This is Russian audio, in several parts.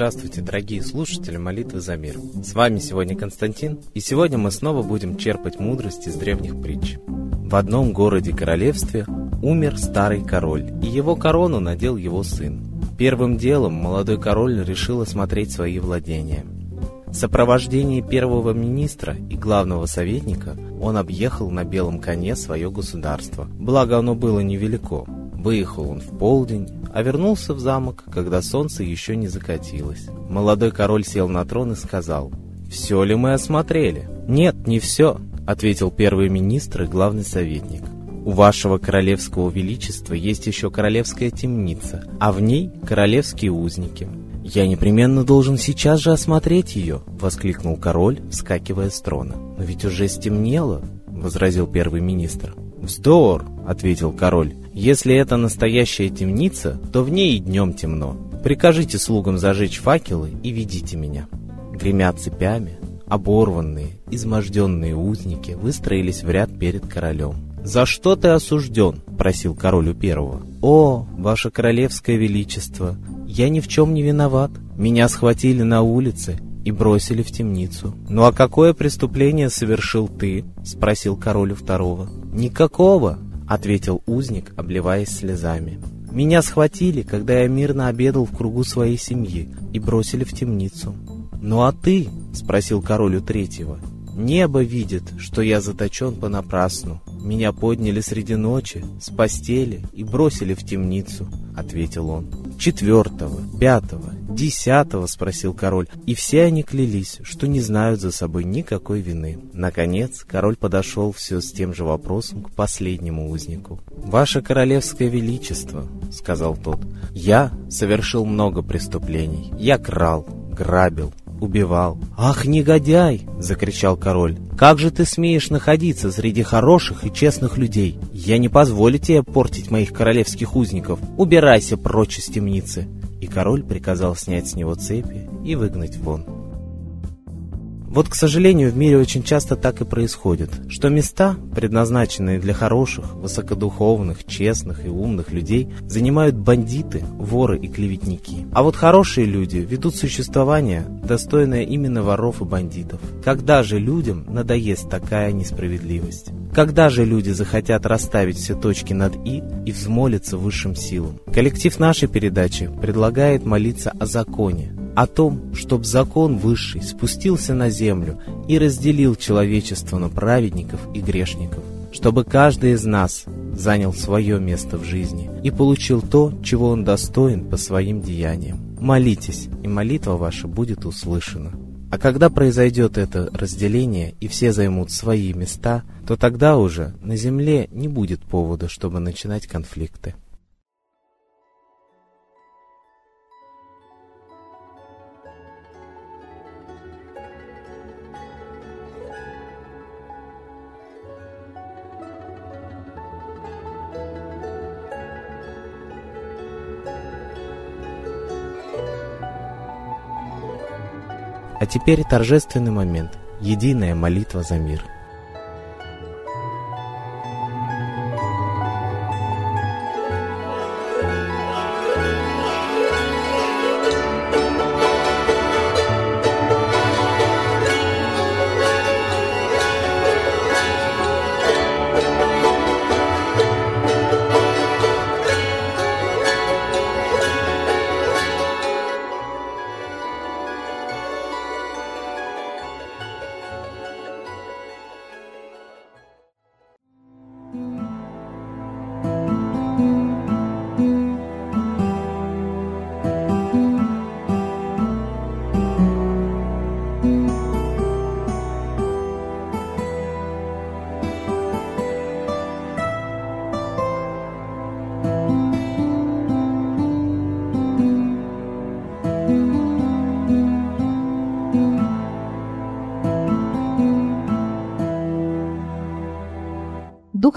Здравствуйте, дорогие слушатели молитвы за мир. С вами сегодня Константин, и сегодня мы снова будем черпать мудрость из древних притч. В одном городе-королевстве умер старый король, и его корону надел его сын. Первым делом молодой король решил осмотреть свои владения. В сопровождении первого министра и главного советника он объехал на белом коне свое государство, благо оно было невелико. Выехал он в полдень, а вернулся в замок, когда солнце еще не закатилось. Молодой король сел на трон и сказал, «Все ли мы осмотрели?» «Нет, не все», — ответил первый министр и главный советник. «У вашего королевского величества есть еще королевская темница, а в ней королевские узники». «Я непременно должен сейчас же осмотреть ее!» — воскликнул король, вскакивая с трона. «Но ведь уже стемнело!» — возразил первый министр. «Вздор!» — ответил король. «Если это настоящая темница, то в ней и днем темно. Прикажите слугам зажечь факелы и ведите меня». Гремя цепями, оборванные, изможденные узники выстроились в ряд перед королем. «За что ты осужден?» — просил король у первого. «О, ваше королевское величество, я ни в чем не виноват. Меня схватили на улице и бросили в темницу. «Ну а какое преступление совершил ты?» — спросил король второго. «Никакого», — ответил узник, обливаясь слезами. «Меня схватили, когда я мирно обедал в кругу своей семьи, и бросили в темницу». «Ну а ты?» — спросил король у третьего. «Небо видит, что я заточен понапрасну. Меня подняли среди ночи, с постели и бросили в темницу», — ответил он. «Четвертого, пятого, десятого?» — спросил король. И все они клялись, что не знают за собой никакой вины. Наконец, король подошел все с тем же вопросом к последнему узнику. «Ваше королевское величество», — сказал тот, — «я совершил много преступлений. Я крал, грабил, убивал. «Ах, негодяй!» — закричал король. «Как же ты смеешь находиться среди хороших и честных людей? Я не позволю тебе портить моих королевских узников. Убирайся прочь из темницы!» И король приказал снять с него цепи и выгнать вон. Вот, к сожалению, в мире очень часто так и происходит, что места, предназначенные для хороших, высокодуховных, честных и умных людей, занимают бандиты, воры и клеветники. А вот хорошие люди ведут существование, достойное именно воров и бандитов. Когда же людям надоест такая несправедливость? Когда же люди захотят расставить все точки над «и» и взмолиться высшим силам? Коллектив нашей передачи предлагает молиться о законе, о том, чтобы закон высший спустился на землю и разделил человечество на праведников и грешников, чтобы каждый из нас занял свое место в жизни и получил то, чего он достоин по своим деяниям. Молитесь, и молитва ваша будет услышана. А когда произойдет это разделение и все займут свои места, то тогда уже на земле не будет повода, чтобы начинать конфликты. А теперь торжественный момент. Единая молитва за мир.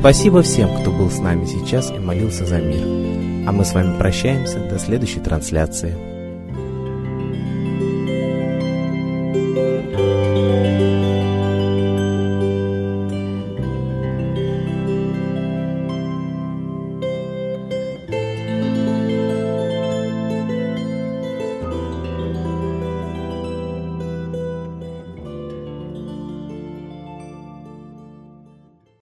Спасибо всем, кто был с нами сейчас и молился за мир. А мы с вами прощаемся до следующей трансляции.